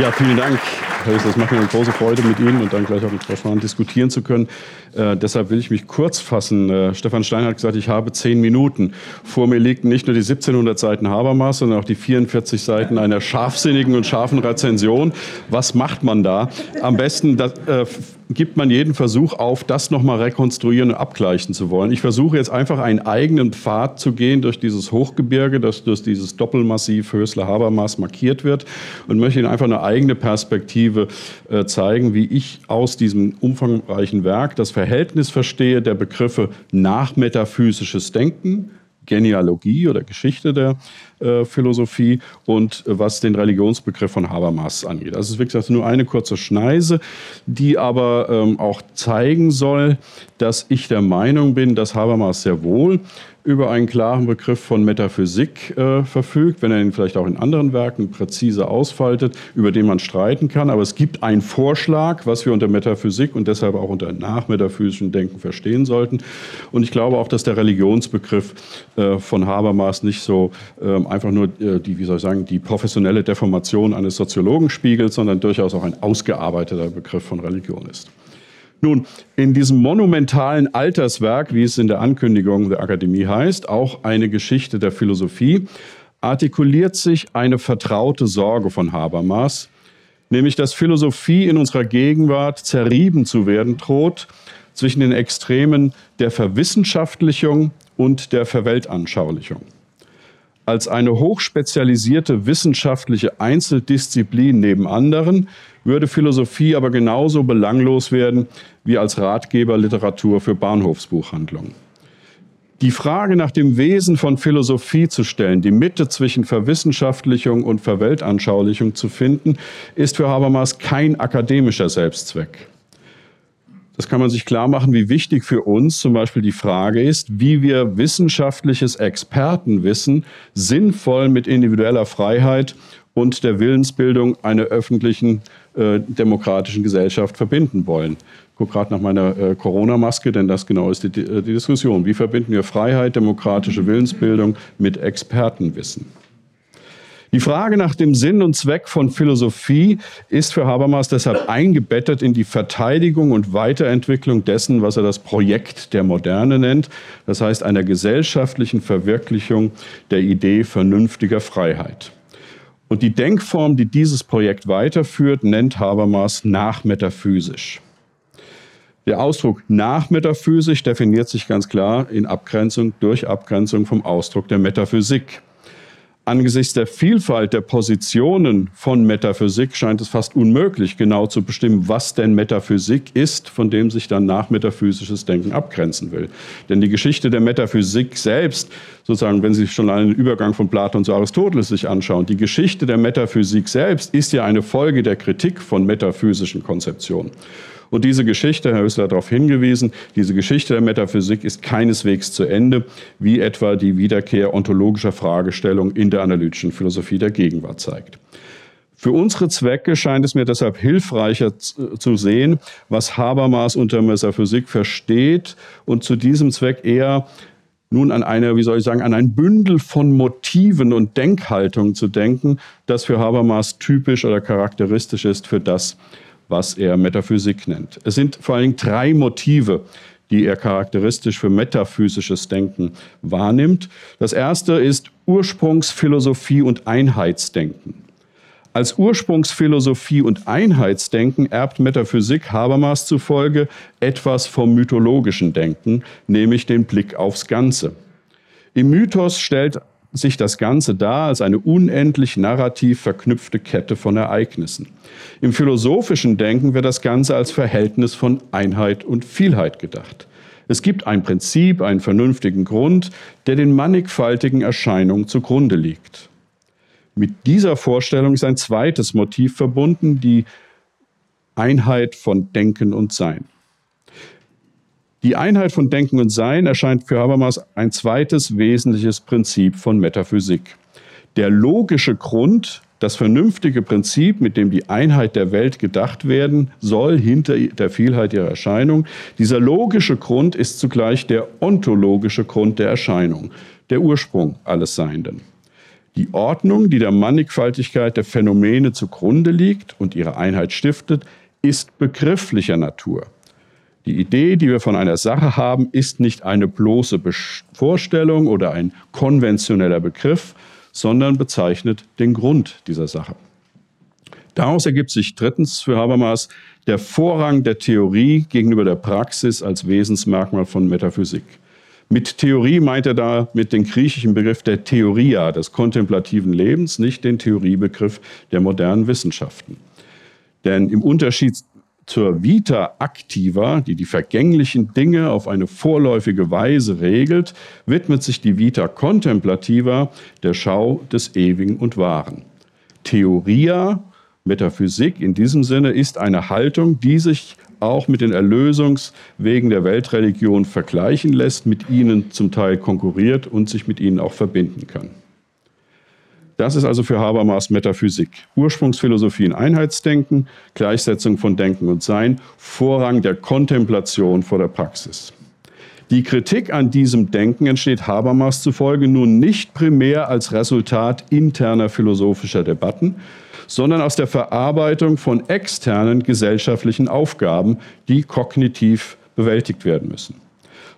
Ja, vielen Dank. Es macht mir eine große Freude, mit Ihnen und dann gleich auch mit Frau Schwan diskutieren zu können. Äh, deshalb will ich mich kurz fassen. Äh, Stefan Stein hat gesagt, ich habe zehn Minuten. Vor mir liegen nicht nur die 1700 Seiten Habermas, sondern auch die 44 Seiten einer scharfsinnigen und scharfen Rezension. Was macht man da? Am besten das, äh, gibt man jeden Versuch auf, das nochmal rekonstruieren und abgleichen zu wollen. Ich versuche jetzt einfach einen eigenen Pfad zu gehen durch dieses Hochgebirge, das durch dieses Doppelmassiv Hösler-Habermas markiert wird und möchte Ihnen einfach eine eigene Perspektive äh, zeigen, wie ich aus diesem umfangreichen Werk das Verhältnis verstehe der Begriffe nachmetaphysisches Denken, Genealogie oder Geschichte der äh, Philosophie und äh, was den Religionsbegriff von Habermas angeht. Das ist wirklich nur eine kurze Schneise, die aber ähm, auch zeigen soll, dass ich der Meinung bin, dass Habermas sehr wohl über einen klaren Begriff von Metaphysik äh, verfügt, wenn er ihn vielleicht auch in anderen Werken präzise ausfaltet, über den man streiten kann. Aber es gibt einen Vorschlag, was wir unter Metaphysik und deshalb auch unter nachmetaphysischem Denken verstehen sollten. Und ich glaube auch, dass der Religionsbegriff äh, von Habermas nicht so äh, einfach nur äh, die, wie soll ich sagen, die professionelle Deformation eines Soziologen spiegelt, sondern durchaus auch ein ausgearbeiteter Begriff von Religion ist. Nun, in diesem monumentalen Alterswerk, wie es in der Ankündigung der Akademie heißt, auch eine Geschichte der Philosophie, artikuliert sich eine vertraute Sorge von Habermas, nämlich dass Philosophie in unserer Gegenwart zerrieben zu werden droht zwischen den Extremen der Verwissenschaftlichung und der Verweltanschaulichung. Als eine hochspezialisierte wissenschaftliche Einzeldisziplin neben anderen würde Philosophie aber genauso belanglos werden wie als Ratgeberliteratur für Bahnhofsbuchhandlungen. Die Frage nach dem Wesen von Philosophie zu stellen, die Mitte zwischen Verwissenschaftlichung und Verweltanschaulichung zu finden, ist für Habermas kein akademischer Selbstzweck. Das kann man sich klar machen, wie wichtig für uns zum Beispiel die Frage ist, wie wir wissenschaftliches Expertenwissen sinnvoll mit individueller Freiheit und der Willensbildung einer öffentlichen äh, demokratischen Gesellschaft verbinden wollen. Ich gucke gerade nach meiner äh, Corona-Maske, denn das genau ist die, die, Diskussion. Wie verbinden wir Freiheit, demokratische Willensbildung mit Expertenwissen? Die Frage nach dem Sinn und Zweck von Philosophie ist für Habermas deshalb eingebettet in die Verteidigung und Weiterentwicklung dessen, was er das Projekt der Moderne nennt, das heißt einer gesellschaftlichen Verwirklichung der Idee vernünftiger Freiheit. Und die Denkform, die dieses Projekt weiterführt, nennt Habermas nachmetaphysisch. Der Ausdruck nachmetaphysisch definiert sich ganz klar in Abgrenzung durch Abgrenzung vom Ausdruck der Metaphysik angesichts der Vielfalt der Positionen von Metaphysik scheint es fast unmöglich, genau zu bestimmen, was denn Metaphysik ist, von dem sich dann nachmetaphysisches Denken abgrenzen will. Denn die Geschichte der Metaphysik selbst, sozusagen, wenn Sie sich schon einen Übergang von Platon zu Aristoteles sich anschauen, die Geschichte der Metaphysik selbst ist ja eine Folge der Kritik von metaphysischen Konzeptionen. Und diese Geschichte, Herr Hüssler hat darauf hingewiesen, diese Geschichte der Metaphysik ist keineswegs zu Ende, wie etwa die Wiederkehr ontologischer Fragestellungen in der analytischen Philosophie der Gegenwart zeigt. Für unsere Zwecke scheint es mir deshalb hilfreicher zu sehen, was Habermas unter Metaphysik versteht und zu diesem Zweck eher nun an eine, wie soll ich sagen, an ein Bündel von Motiven und Denkhaltungen zu denken, das für Habermas typisch oder charakteristisch ist für das, was er Metaphysik nennt. Es sind vor Dingen drei Motive, die er charakteristisch für metaphysisches Denken wahrnimmt. Das erste ist Ursprungsphilosophie und Einheitsdenken. Als Ursprungsphilosophie und Einheitsdenken erbt Metaphysik Habermas zufolge etwas vom mythologischen Denken, nämlich den Blick aufs Ganze. Im Mythos stellt sich das Ganze dar als eine unendlich narrativ verknüpfte Kette von Ereignissen. Im philosophischen Denken wird das Ganze als Verhältnis von Einheit und Vielheit gedacht. Es gibt ein Prinzip, einen vernünftigen Grund, der den mannigfaltigen Erscheinungen zugrunde liegt. Mit dieser Vorstellung ist ein zweites Motiv verbunden, die Einheit von Denken und Sein. Die Einheit von Denken und Sein erscheint für Habermas ein zweites wesentliches Prinzip von Metaphysik. Der logische Grund, das vernünftige Prinzip, mit dem die Einheit der Welt gedacht werden soll, hinter der Vielheit ihrer Erscheinung, dieser logische Grund ist zugleich der ontologische Grund der Erscheinung, der Ursprung alles Seienden. Die Ordnung, die der Mannigfaltigkeit der Phänomene zugrunde liegt und ihre Einheit stiftet, ist begrifflicher Natur. Die Idee, die wir von einer Sache haben, ist nicht eine bloße Vorstellung oder ein konventioneller Begriff, sondern bezeichnet den Grund dieser Sache. Daraus ergibt sich drittens für Habermas der Vorrang der Theorie gegenüber der Praxis als Wesensmerkmal von Metaphysik. Mit Theorie meint er da mit dem griechischen Begriff der Theoria, des kontemplativen Lebens, nicht den Theoriebegriff der modernen Wissenschaften. Denn im Unterschied zur Vita activa, die die vergänglichen Dinge auf eine vorläufige Weise regelt, widmet sich die Vita contemplativa der Schau des Ewigen und Wahren. Theoria, Metaphysik in diesem Sinne, ist eine Haltung, die sich auch mit den Erlösungswegen der Weltreligion vergleichen lässt, mit ihnen zum Teil konkurriert und sich mit ihnen auch verbinden kann. Das ist also für Habermas Metaphysik. Ursprungsphilosophie in Einheitsdenken, Gleichsetzung von Denken und Sein, Vorrang der Kontemplation vor der Praxis. Die Kritik an diesem Denken entsteht Habermas zufolge nun nicht primär als Resultat interner philosophischer Debatten, sondern aus der Verarbeitung von externen gesellschaftlichen Aufgaben, die kognitiv bewältigt werden müssen.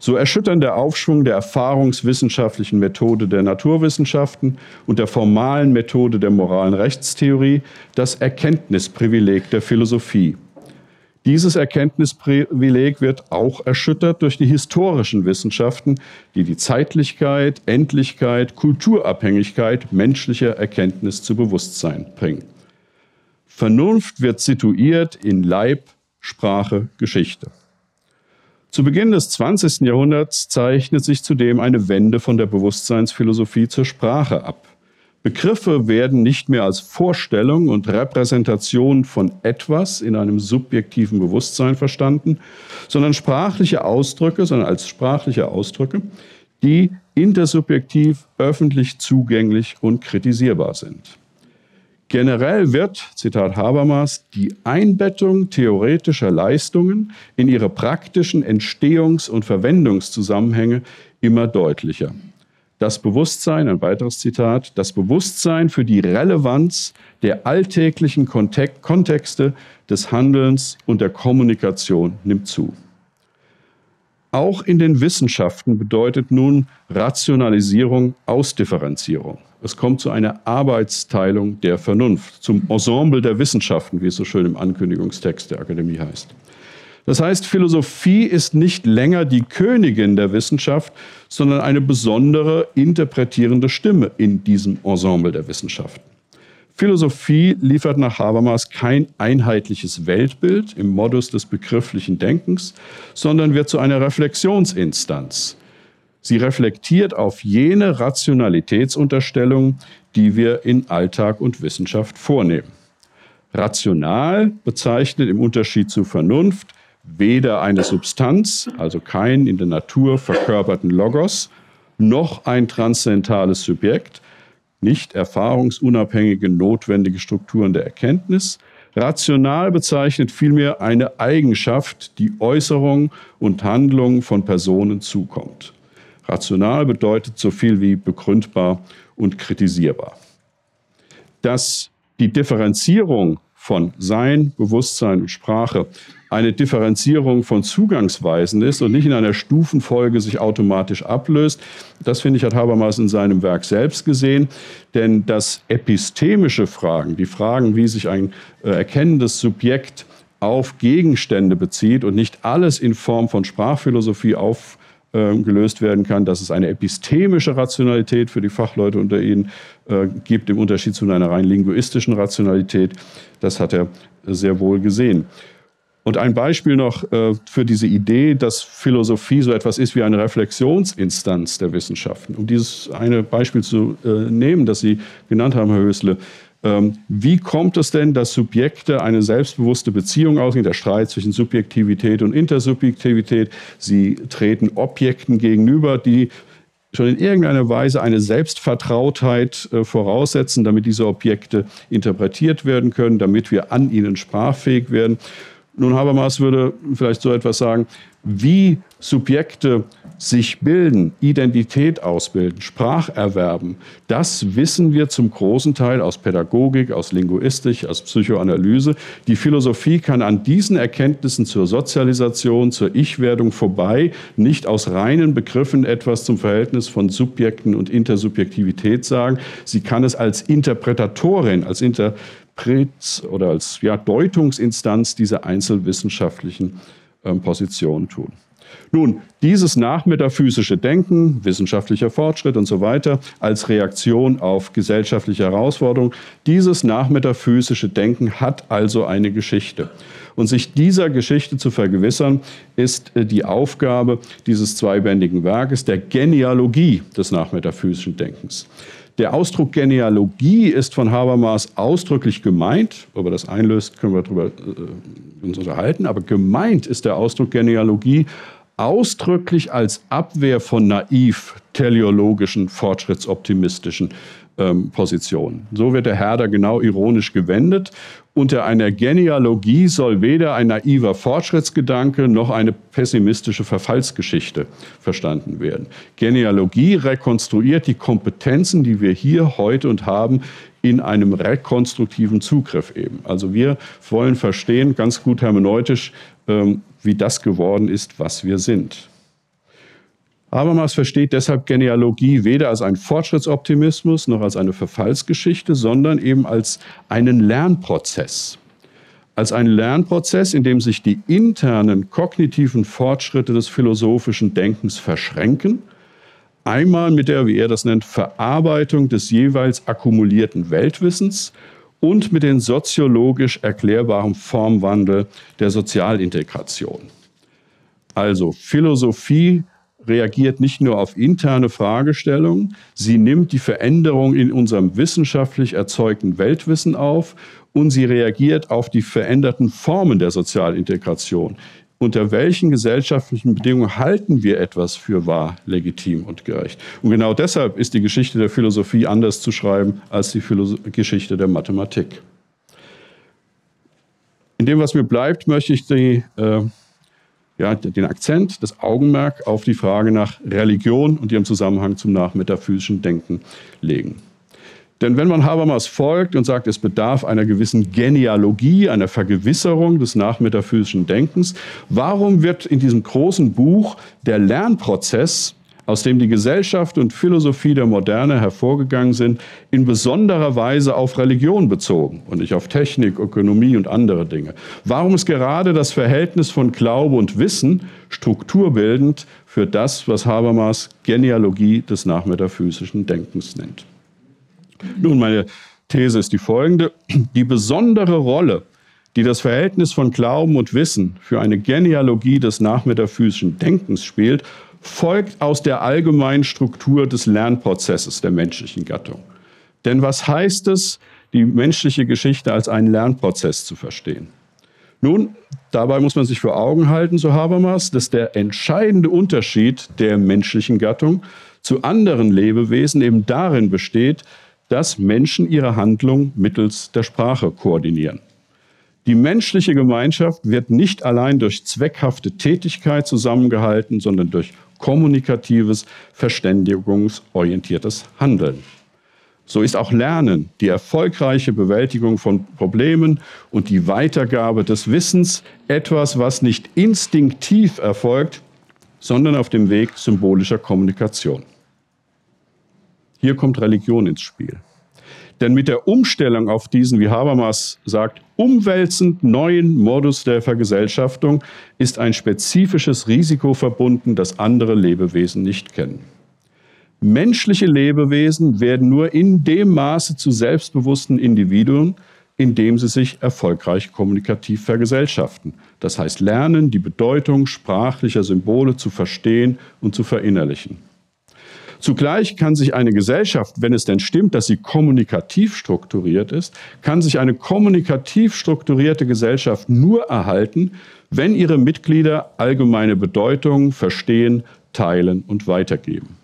So erschüttern der Aufschwung der erfahrungswissenschaftlichen Methode der Naturwissenschaften und der formalen Methode der moralen Rechtstheorie das Erkenntnisprivileg der Philosophie. Dieses Erkenntnisprivileg wird auch erschüttert durch die historischen Wissenschaften, die die Zeitlichkeit, Endlichkeit, Kulturabhängigkeit menschlicher Erkenntnis zu Bewusstsein bringen. Vernunft wird situiert in Leib, Sprache, Geschichte. Zu Beginn des 20. Jahrhunderts zeichnet sich zudem eine Wende von der Bewusstseinsphilosophie zur Sprache ab. Begriffe werden nicht mehr als Vorstellung und Repräsentation von etwas in einem subjektiven Bewusstsein verstanden, sondern sprachliche Ausdrücke, sondern als sprachliche Ausdrücke, die intersubjektiv öffentlich zugänglich und kritisierbar sind. Generell wird, Zitat Habermas, die Einbettung theoretischer Leistungen in ihre praktischen Entstehungs- und Verwendungszusammenhänge immer deutlicher. Das Bewusstsein, ein weiteres Zitat, das Bewusstsein für die Relevanz der alltäglichen Kontexte des Handelns und der Kommunikation nimmt zu. Auch in den Wissenschaften bedeutet nun Rationalisierung Ausdifferenzierung. Es kommt zu einer Arbeitsteilung der Vernunft, zum Ensemble der Wissenschaften, wie es so schön im Ankündigungstext der Akademie heißt. Das heißt, Philosophie ist nicht länger die Königin der Wissenschaft, sondern eine besondere interpretierende Stimme in diesem Ensemble der Wissenschaften. Philosophie liefert nach Habermas kein einheitliches Weltbild im Modus des begrifflichen Denkens, sondern wird zu einer Reflexionsinstanz, Sie reflektiert auf jene Rationalitätsunterstellung, die wir in Alltag und Wissenschaft vornehmen. Rational bezeichnet im Unterschied zu Vernunft weder eine Substanz, also kein in der Natur verkörperten Logos, noch ein transzendentales Subjekt, nicht erfahrungsunabhängige notwendige Strukturen der Erkenntnis. Rational bezeichnet vielmehr eine Eigenschaft, die Äußerung und Handlung von Personen zukommt. Rational bedeutet so viel wie begründbar und kritisierbar. Dass die Differenzierung von Sein, Bewusstsein und Sprache eine Differenzierung von Zugangsweisen ist und nicht in einer Stufenfolge sich automatisch ablöst. Das finde ich, hat Habermas in seinem Werk selbst gesehen. Denn das epistemische Fragen, die Fragen, wie sich ein äh, erkennendes Subjekt auf Gegenstände bezieht und nicht alles in Form von Sprachphilosophie auf, ähm, gelöst werden kann, dass es eine epistemische Rationalität für die Fachleute unter Ihnen äh, gibt, im Unterschied zu einer rein linguistischen Rationalität. Das hat er sehr wohl gesehen. Und ein Beispiel noch äh, für diese Idee, dass Philosophie so etwas ist wie eine Reflexionsinstanz der Wissenschaften. Um dieses eine Beispiel zu äh, nehmen, das Sie genannt haben, Herr Hösle, wie kommt es denn, dass Subjekte eine selbstbewusste Beziehung ausgehen, der Streit zwischen Subjektivität und Intersubjektivität? Sie treten Objekten gegenüber, die schon in irgendeiner Weise eine Selbstvertrautheit äh, voraussetzen, damit diese Objekte interpretiert werden können, damit wir an ihnen sprachfähig werden. Nun, Habermas würde vielleicht so etwas sagen, wie Subjekte sich bilden, Identität ausbilden, Sprach erwerben, das wissen wir zum großen Teil aus Pädagogik, aus Linguistik, aus Psychoanalyse. Die Philosophie kann an diesen Erkenntnissen zur Sozialisation, zur Ich-Werdung vorbei nicht aus reinen Begriffen etwas zum Verhältnis von Subjekten und Intersubjektivität sagen. Sie kann es als Interpretatorin, als Interpret oder als ja, Deutungsinstanz dieser einzelwissenschaftlichen äh, Positionen tun. Nun, dieses nachmetaphysische Denken, wissenschaftlicher Fortschritt und so weiter, als Reaktion auf gesellschaftliche Herausforderungen, dieses nachmetaphysische Denken hat also eine Geschichte. Und sich dieser Geschichte zu vergewissern, ist äh, die Aufgabe dieses zweibändigen Werkes, der Genealogie des nachmetaphysischen Denkens. Der Ausdruck Genealogie ist von Habermas ausdrücklich gemeint. Ob er das einlöst, können wir darüber äh, uns unterhalten. Aber gemeint ist der Ausdruck Genealogie ausdrücklich als Abwehr von naiv teleologischen, fortschrittsoptimistischen ähm, Positionen. So wird der Herder genau ironisch gewendet. Unter einer Genealogie soll weder ein naiver Fortschrittsgedanke noch eine pessimistische Verfallsgeschichte verstanden werden. Genealogie rekonstruiert die Kompetenzen, die wir hier heute und haben, in einem rekonstruktiven Zugriff eben. Also wir wollen verstehen, ganz gut hermeneutisch, ähm, wie das geworden ist, was wir sind. Habermas versteht deshalb Genealogie weder als einen Fortschrittsoptimismus noch als eine Verfallsgeschichte, sondern eben als einen Lernprozess. Als einen Lernprozess, in dem sich die internen kognitiven Fortschritte des philosophischen Denkens verschränken, einmal mit der, wie er das nennt, Verarbeitung des jeweils akkumulierten Weltwissens und mit dem soziologisch erklärbaren Formwandel der Sozialintegration. Also Philosophie reagiert nicht nur auf interne Fragestellungen, sie nimmt die Veränderung in unserem wissenschaftlich erzeugten Weltwissen auf und sie reagiert auf die veränderten Formen der Sozialintegration, unter welchen gesellschaftlichen Bedingungen halten wir etwas für wahr, legitim und gerecht. Und genau deshalb ist die Geschichte der Philosophie anders zu schreiben als die Philosoph Geschichte der Mathematik. In dem, was mir bleibt, möchte ich die, äh, ja, den Akzent, das Augenmerk auf die Frage nach Religion und ihrem Zusammenhang zum nachmetaphysischen Denken legen. Denn wenn man Habermas folgt und sagt, es bedarf einer gewissen Genealogie, einer Vergewisserung des nachmetaphysischen Denkens, warum wird in diesem großen Buch der Lernprozess, aus dem die Gesellschaft und Philosophie der Moderne hervorgegangen sind, in besonderer Weise auf Religion bezogen und nicht auf Technik, Ökonomie und andere Dinge? Warum ist gerade das Verhältnis von Glaube und Wissen strukturbildend für das, was Habermas Genealogie des nachmetaphysischen Denkens nennt? Nun, meine These ist die folgende. Die besondere Rolle, die das Verhältnis von Glauben und Wissen für eine Genealogie des nachmetaphysischen Denkens spielt, folgt aus der allgemeinen Struktur des Lernprozesses der menschlichen Gattung. Denn was heißt es, die menschliche Geschichte als einen Lernprozess zu verstehen? Nun, dabei muss man sich vor Augen halten, so Habermas, dass der entscheidende Unterschied der menschlichen Gattung zu anderen Lebewesen eben darin besteht, dass Menschen ihre Handlung mittels der Sprache koordinieren. Die menschliche Gemeinschaft wird nicht allein durch zweckhafte Tätigkeit zusammengehalten, sondern durch kommunikatives, verständigungsorientiertes Handeln. So ist auch Lernen, die erfolgreiche Bewältigung von Problemen und die Weitergabe des Wissens etwas, was nicht instinktiv erfolgt, sondern auf dem Weg symbolischer Kommunikation. Hier kommt Religion ins Spiel. Denn mit der Umstellung auf diesen, wie Habermas sagt, umwälzend neuen Modus der Vergesellschaftung ist ein spezifisches Risiko verbunden, das andere Lebewesen nicht kennen. Menschliche Lebewesen werden nur in dem Maße zu selbstbewussten Individuen, indem sie sich erfolgreich kommunikativ vergesellschaften. Das heißt, lernen, die Bedeutung sprachlicher Symbole zu verstehen und zu verinnerlichen. Zugleich kann sich eine Gesellschaft, wenn es denn stimmt, dass sie kommunikativ strukturiert ist, kann sich eine kommunikativ strukturierte Gesellschaft nur erhalten, wenn ihre Mitglieder allgemeine Bedeutung verstehen, teilen und weitergeben.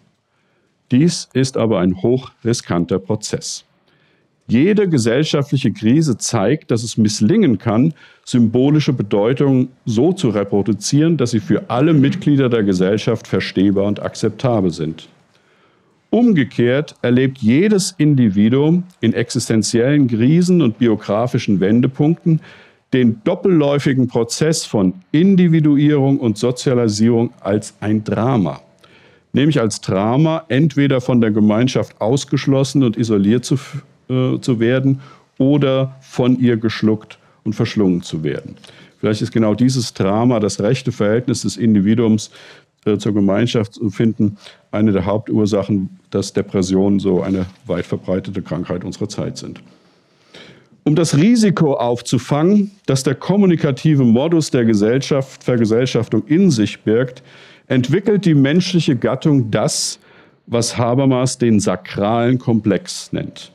Dies ist aber ein hochriskanter Prozess. Jede gesellschaftliche Krise zeigt, dass es misslingen kann, symbolische Bedeutung so zu reproduzieren, dass sie für alle Mitglieder der Gesellschaft verstehbar und akzeptabel sind. Umgekehrt erlebt jedes Individuum in existenziellen Krisen und biografischen Wendepunkten den doppelläufigen Prozess von Individuierung und Sozialisierung als ein Drama. Nämlich als Drama entweder von der Gemeinschaft ausgeschlossen und isoliert zu, äh, zu werden oder von ihr geschluckt und verschlungen zu werden. Vielleicht ist genau dieses Drama, das rechte Verhältnis des Individuums zur Gemeinschaft zu finden, eine der Hauptursachen, dass Depressionen so eine weit verbreitete Krankheit unserer Zeit sind. Um das Risiko aufzufangen, das der kommunikative Modus der Gesellschaft, Vergesellschaftung in sich birgt, entwickelt die menschliche Gattung das, was Habermas den sakralen Komplex nennt.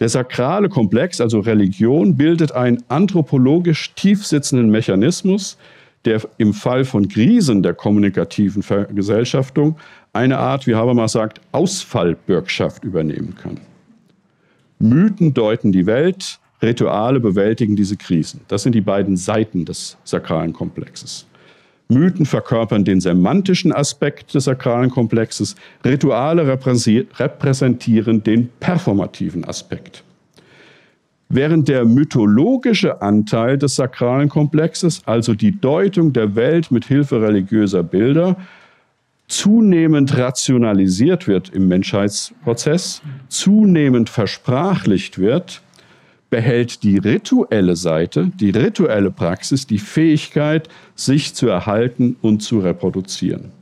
Der sakrale Komplex, also Religion, bildet einen anthropologisch tiefsitzenden Mechanismus, der im Fall von Krisen der kommunikativen Vergesellschaftung eine Art, wie Habermas sagt, Ausfallbürgschaft übernehmen kann. Mythen deuten die Welt, Rituale bewältigen diese Krisen. Das sind die beiden Seiten des sakralen Komplexes. Mythen verkörpern den semantischen Aspekt des sakralen Komplexes, Rituale repräsentieren den performativen Aspekt. Während der mythologische Anteil des sakralen Komplexes, also die Deutung der Welt mit Hilfe religiöser Bilder, zunehmend rationalisiert wird im Menschheitsprozess, zunehmend versprachlicht wird, behält die rituelle Seite, die rituelle Praxis, die Fähigkeit, sich zu erhalten und zu reproduzieren.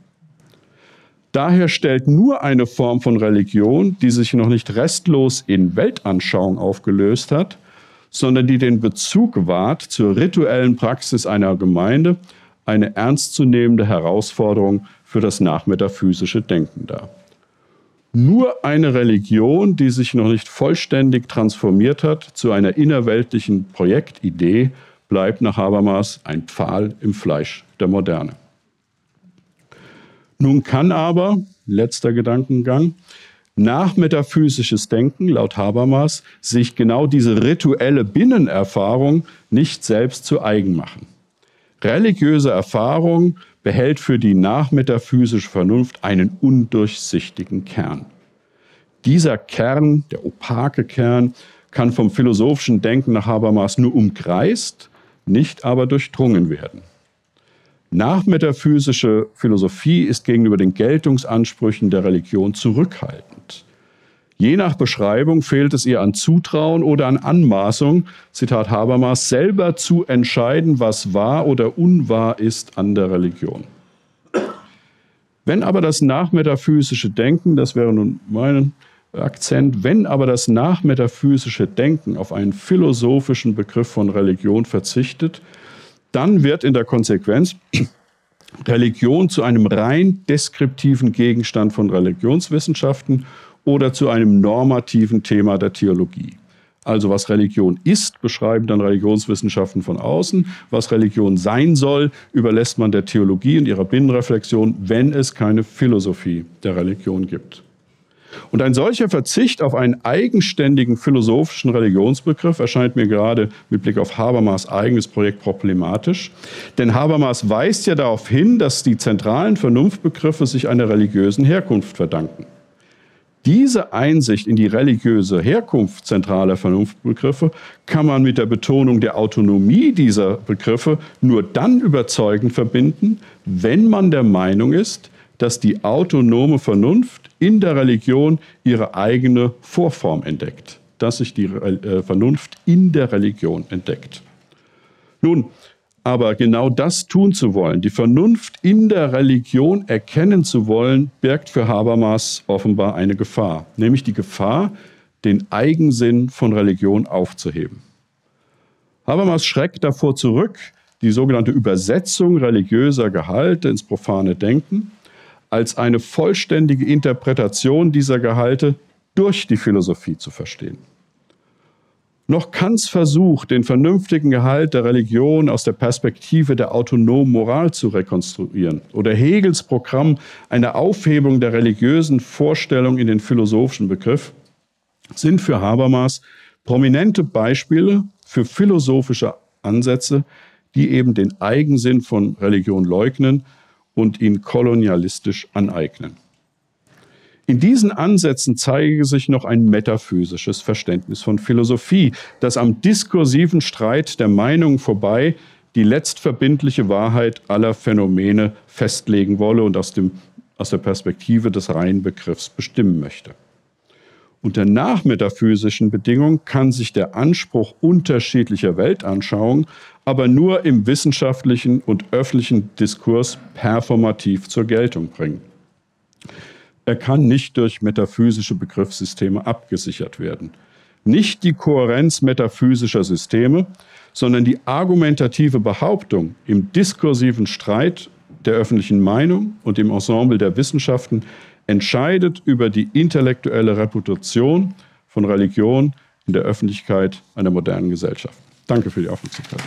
Daher stellt nur eine Form von Religion, die sich noch nicht restlos in Weltanschauung aufgelöst hat, sondern die den Bezug wahrt zur rituellen Praxis einer Gemeinde, eine ernstzunehmende Herausforderung für das nachmetaphysische Denken dar. Nur eine Religion, die sich noch nicht vollständig transformiert hat zu einer innerweltlichen Projektidee, bleibt nach Habermas ein Pfahl im Fleisch der Moderne. Nun kann aber, letzter Gedankengang, nachmetaphysisches Denken, laut Habermas, sich genau diese rituelle Binnenerfahrung nicht selbst zu eigen machen. Religiöse Erfahrung behält für die nachmetaphysische Vernunft einen undurchsichtigen Kern. Dieser Kern, der opake Kern, kann vom philosophischen Denken nach Habermas nur umkreist, nicht aber durchdrungen werden. Nachmetaphysische Philosophie ist gegenüber den Geltungsansprüchen der Religion zurückhaltend. Je nach Beschreibung fehlt es ihr an Zutrauen oder an Anmaßung, Zitat Habermas, selber zu entscheiden, was wahr oder unwahr ist an der Religion. Wenn aber das nachmetaphysische Denken, das wäre nun mein Akzent, wenn aber das nachmetaphysische Denken auf einen philosophischen Begriff von Religion verzichtet, dann wird in der Konsequenz Religion zu einem rein deskriptiven Gegenstand von Religionswissenschaften oder zu einem normativen Thema der Theologie. Also was Religion ist, beschreiben dann Religionswissenschaften von außen. Was Religion sein soll, überlässt man der Theologie und ihrer Binnenreflexion, wenn es keine Philosophie der Religion gibt. Und ein solcher Verzicht auf einen eigenständigen philosophischen Religionsbegriff erscheint mir gerade mit Blick auf Habermas eigenes Projekt problematisch. Denn Habermas weist ja darauf hin, dass die zentralen Vernunftbegriffe sich einer religiösen Herkunft verdanken. Diese Einsicht in die religiöse Herkunft zentraler Vernunftbegriffe kann man mit der Betonung der Autonomie dieser Begriffe nur dann überzeugend verbinden, wenn man der Meinung ist, dass die autonome Vernunft in der Religion ihre eigene Vorform entdeckt, dass sich die äh, Vernunft in der Religion entdeckt. Nun, aber genau das tun zu wollen, die Vernunft in der Religion erkennen zu wollen, birgt für Habermas offenbar eine Gefahr, nämlich die Gefahr, den Eigensinn von Religion aufzuheben. Habermas schreckt davor zurück, die sogenannte Übersetzung religiöser Gehalte ins profane Denken als eine vollständige Interpretation dieser Gehalte durch die Philosophie zu verstehen. Noch Kants Versuch, den vernünftigen Gehalt der Religion aus der Perspektive der autonomen Moral zu rekonstruieren, oder Hegels Programm einer Aufhebung der religiösen Vorstellung in den philosophischen Begriff, sind für Habermas prominente Beispiele für philosophische Ansätze, die eben den Eigensinn von Religion leugnen und ihn kolonialistisch aneignen. In diesen Ansätzen zeige sich noch ein metaphysisches Verständnis von Philosophie, das am diskursiven Streit der Meinungen vorbei die letztverbindliche Wahrheit aller Phänomene festlegen wolle und aus, dem, aus der Perspektive des reinen Begriffs bestimmen möchte. Unter nachmetaphysischen Bedingungen kann sich der Anspruch unterschiedlicher Weltanschauungen aber nur im wissenschaftlichen und öffentlichen Diskurs performativ zur Geltung bringen. Er kann nicht durch metaphysische Begriffssysteme abgesichert werden. Nicht die Kohärenz metaphysischer Systeme, sondern die argumentative Behauptung im diskursiven Streit der öffentlichen Meinung und im Ensemble der Wissenschaften entscheidet über die intellektuelle Reputation von Religion in der Öffentlichkeit einer modernen Gesellschaft. Danke für die Aufmerksamkeit.